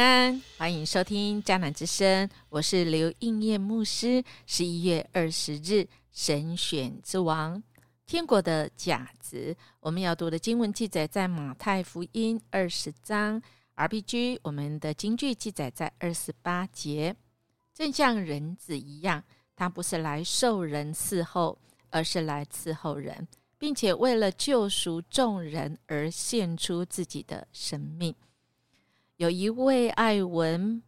安，欢迎收听迦南之声，我是刘应燕牧师。十一月二十日，神选之王，天国的甲子。我们要读的经文记载在马太福音二十章，RPG 我们的经句记载在二十八节。正像人子一样，他不是来受人伺候，而是来伺候人，并且为了救赎众人而献出自己的生命。有一位艾文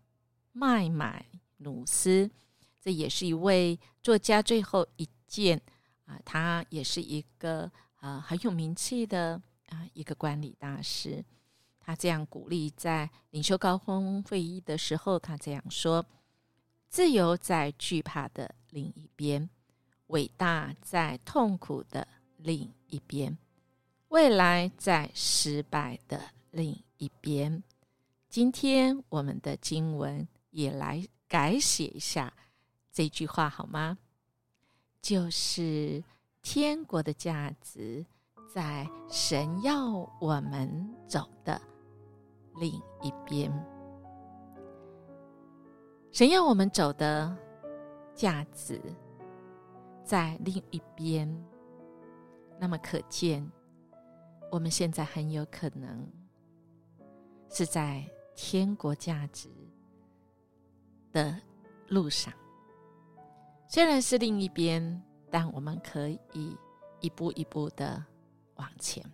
麦买努斯，这也是一位作家。最后一件啊，他也是一个啊很有名气的啊一个管理大师。他这样鼓励在领袖高峰会议的时候，他这样说：“自由在惧怕的另一边，伟大在痛苦的另一边，未来在失败的另一边。”今天我们的经文也来改写一下这句话好吗？就是天国的价值在神要我们走的另一边，神要我们走的价值在另一边。那么可见，我们现在很有可能是在。天国价值的路上，虽然是另一边，但我们可以一步一步的往前。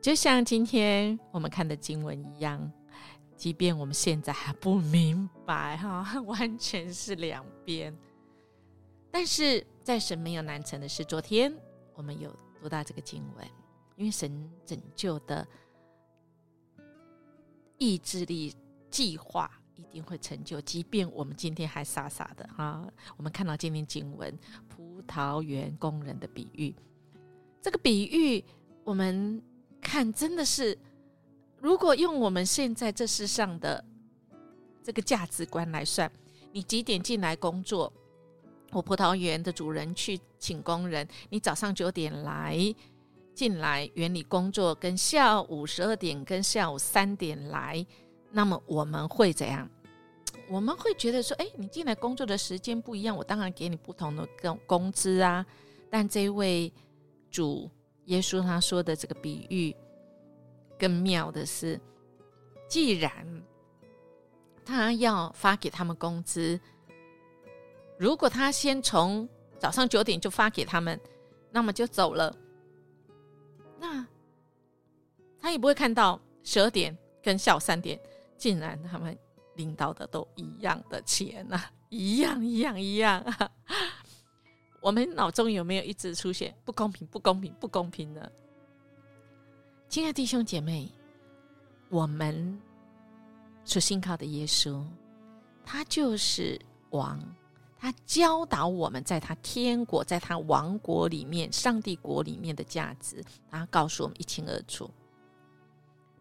就像今天我们看的经文一样，即便我们现在还不明白，哈，完全是两边，但是在神没有难成的事。昨天我们有读到这个经文，因为神拯救的。意志力计划一定会成就，即便我们今天还傻傻的哈。我们看到今天经文葡萄园工人的比喻，这个比喻我们看真的是，如果用我们现在这世上的这个价值观来算，你几点进来工作？我葡萄园的主人去请工人，你早上九点来。进来园里工作，跟下午十二点跟下午三点来，那么我们会怎样？我们会觉得说，哎，你进来工作的时间不一样，我当然给你不同的工工资啊。但这位主耶稣他说的这个比喻更妙的是，既然他要发给他们工资，如果他先从早上九点就发给他们，那么就走了。那他也不会看到十二点跟下午三点，竟然他们领到的都一样的钱 呐，一样一样一样啊。我们脑中有没有一直出现不公平、不公平、不公平呢？亲爱的弟兄姐妹，我们所信靠的耶稣，他就是王。他教导我们，在他天国，在他王国里面，上帝国里面的价值，他告诉我们一清二楚，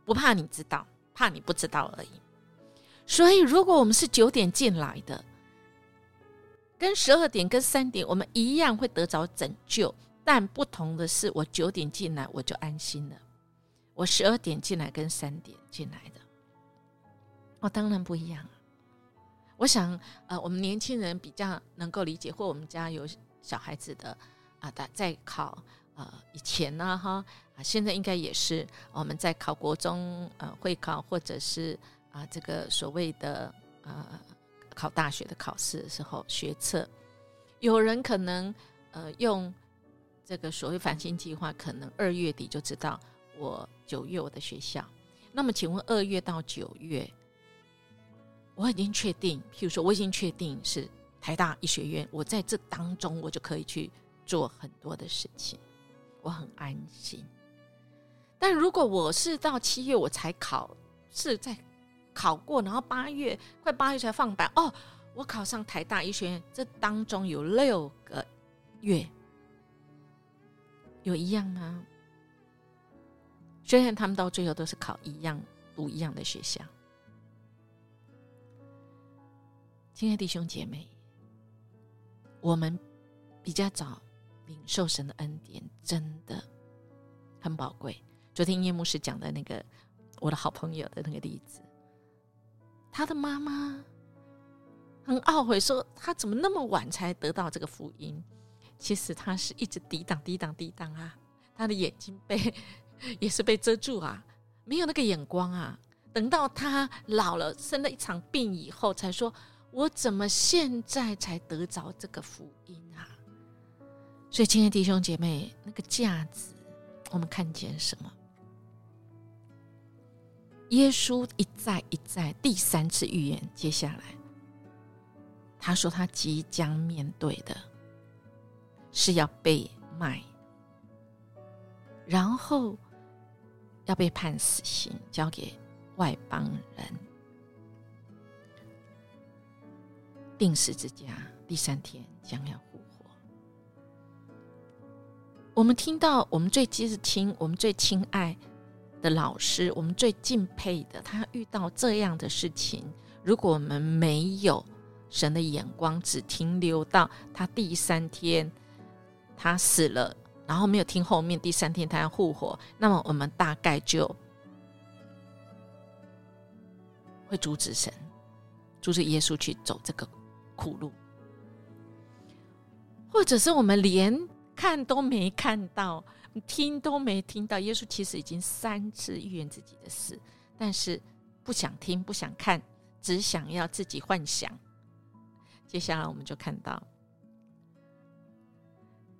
不怕你知道，怕你不知道而已。所以，如果我们是九点进来的，跟十二点、跟三点，我们一样会得着拯救，但不同的是，我九点进来，我就安心了；我十二点进来，跟三点进来的，我当然不一样。我想，呃，我们年轻人比较能够理解，或我们家有小孩子的啊，在在考呃以前呢，哈啊，现在应该也是我们在考国中呃会考，或者是啊这个所谓的呃考大学的考试的时候，学测，有人可能呃用这个所谓繁星计划，可能二月底就知道我九月我的学校。那么，请问二月到九月？我已经确定，譬如说，我已经确定是台大医学院，我在这当中，我就可以去做很多的事情，我很安心。但如果我是到七月我才考，是在考过，然后八月快八月才放榜，哦，我考上台大医学院，这当中有六个月，有一样吗？虽然他们到最后都是考一样、读一样的学校。亲爱的弟兄姐妹，我们比较早领受神的恩典，真的很宝贵。昨天叶牧师讲的那个我的好朋友的那个例子，他的妈妈很懊悔，说他怎么那么晚才得到这个福音？其实他是一直抵挡、抵挡、抵挡啊，他的眼睛被也是被遮住啊，没有那个眼光啊。等到他老了，生了一场病以后，才说：“我怎么现在才得着这个福音啊？”所以，亲爱的弟兄姐妹，那个价值，我们看见什么？耶稣一再一再第三次预言，接下来他说他即将面对的是要被卖，然后要被判死刑，交给外邦人，定死之家，第三天将要复活。我们听到，我们最接着听，我们最亲爱。的老师，我们最敬佩的，他遇到这样的事情，如果我们没有神的眼光，只停留到他第三天他死了，然后没有听后面第三天他要复活，那么我们大概就会阻止神，阻止耶稣去走这个苦路，或者是我们连看都没看到。听都没听到，耶稣其实已经三次预言自己的事，但是不想听，不想看，只想要自己幻想。接下来我们就看到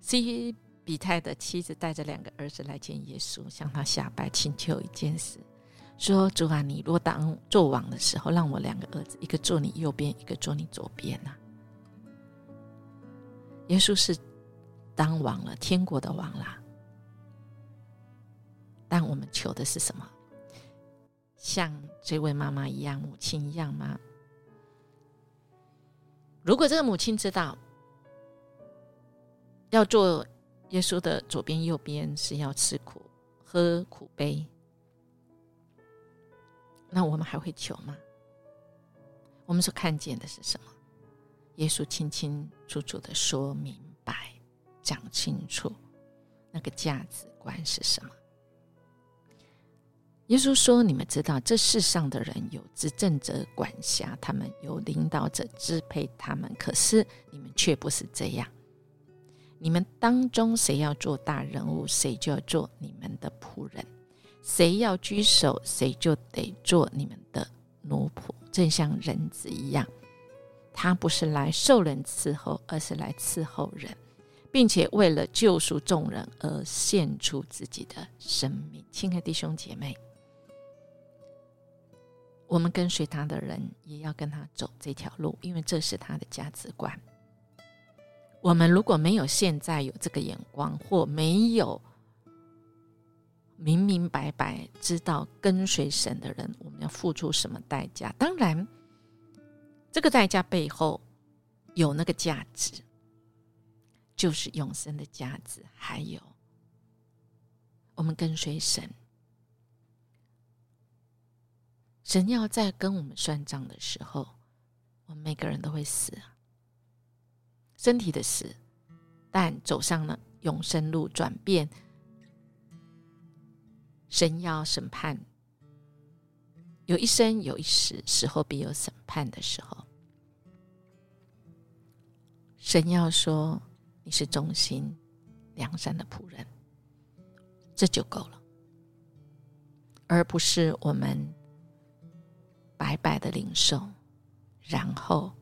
西比泰的妻子带着两个儿子来见耶稣，向他下拜，请求一件事，说：“主啊，你若当做王的时候，让我两个儿子，一个坐你右边，一个坐你左边呐。”耶稣是当王了，天国的王啦。但我们求的是什么？像这位妈妈一样，母亲一样吗？如果这个母亲知道要做耶稣的左边、右边是要吃苦、喝苦杯，那我们还会求吗？我们所看见的是什么？耶稣清清楚楚的说明白、讲清楚那个价值观是什么。耶稣说：“你们知道，这世上的人有执政者管辖他们，有领导者支配他们。可是你们却不是这样。你们当中谁要做大人物，谁就要做你们的仆人；谁要居首，谁就得做你们的奴仆。正像人子一样，他不是来受人伺候，而是来伺候人，并且为了救赎众人而献出自己的生命。”亲爱的弟兄姐妹。我们跟随他的人也要跟他走这条路，因为这是他的价值观。我们如果没有现在有这个眼光，或没有明明白白知道跟随神的人，我们要付出什么代价？当然，这个代价背后有那个价值，就是永生的价值，还有我们跟随神。神要在跟我们算账的时候，我们每个人都会死，身体的死，但走上了永生路，转变。神要审判，有一生有一死，死后必有审判的时候。神要说你是忠心良善的仆人，这就够了，而不是我们。白白的领受，然后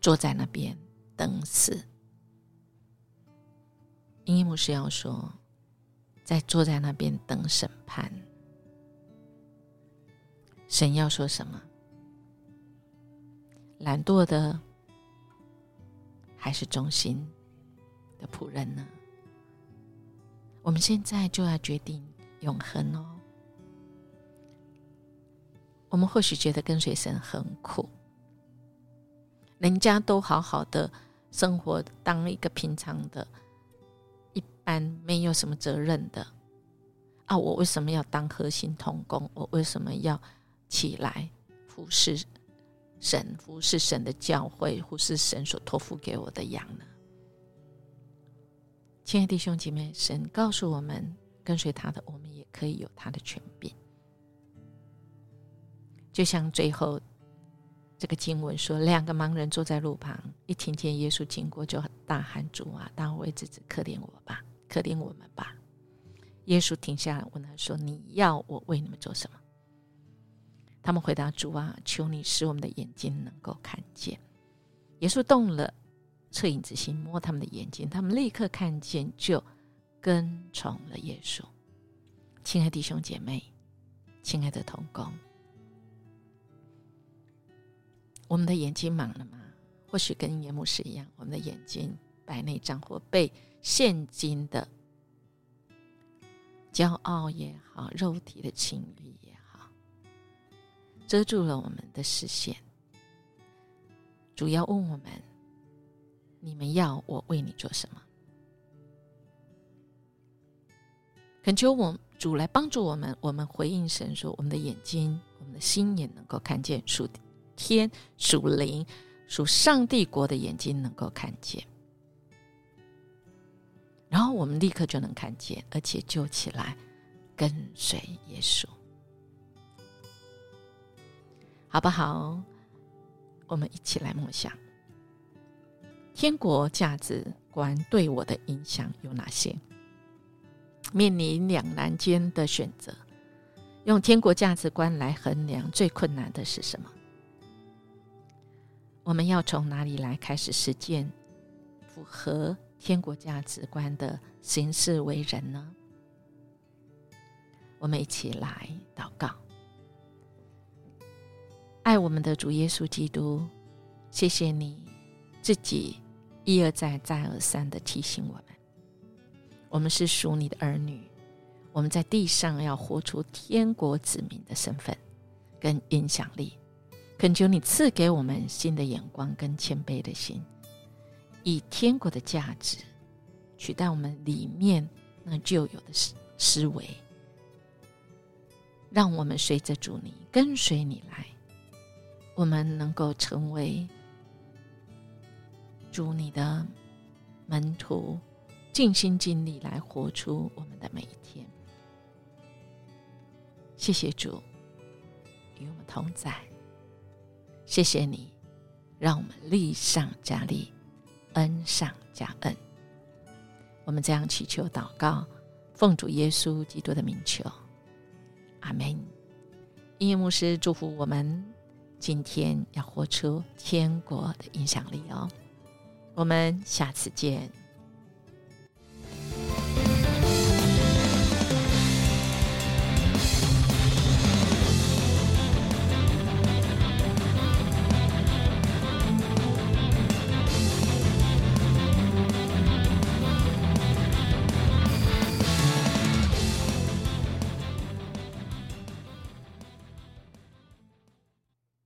坐在那边等死。英一牧师要说，在坐在那边等审判，神要说什么？懒惰的还是忠心的仆人呢？我们现在就要决定永恒哦。我们或许觉得跟随神很苦，人家都好好的生活，当一个平常的、一般没有什么责任的啊，我为什么要当核心童工？我为什么要起来服侍神、服侍神的教会、服侍神所托付给我的羊呢？亲爱的弟兄姐妹，神告诉我们，跟随他的，我们也可以有他的权柄。就像最后这个经文说，两个盲人坐在路旁，一听见耶稣经过，就大喊：“主啊，大卫之子，可怜我吧，可怜我们吧！”耶稣停下来问他说：“你要我为你们做什么？”他们回答：“主啊，求你使我们的眼睛能够看见。”耶稣动了恻隐之心，摸他们的眼睛，他们立刻看见，就跟从了耶稣。亲爱弟兄姐妹，亲爱的同工。我们的眼睛盲了吗？或许跟耶牧师一样，我们的眼睛白内障或被现今的骄傲也好、肉体的情欲也好，遮住了我们的视线。主要问我们：你们要我为你做什么？恳求我主来帮助我们。我们回应神说：我们的眼睛、我们的心也能够看见属天属灵属上帝国的眼睛能够看见，然后我们立刻就能看见，而且就起来跟随耶稣，好不好？我们一起来默想，天国价值观对我的影响有哪些？面临两难间的选择，用天国价值观来衡量，最困难的是什么？我们要从哪里来开始实践符合天国价值观的行事为人呢？我们一起来祷告，爱我们的主耶稣基督，谢谢你自己一而再、再而三的提醒我们，我们是属你的儿女，我们在地上要活出天国子民的身份跟影响力。恳求你赐给我们新的眼光跟谦卑的心，以天国的价值取代我们里面那旧有的思思维，让我们随着主你跟随你来，我们能够成为主你的门徒，尽心尽力来活出我们的每一天。谢谢主与我们同在。谢谢你，让我们力上加力，恩上加恩。我们这样祈求祷告，奉主耶稣基督的名求，阿门。音乐牧师祝福我们，今天要活出天国的影响力哦。我们下次见。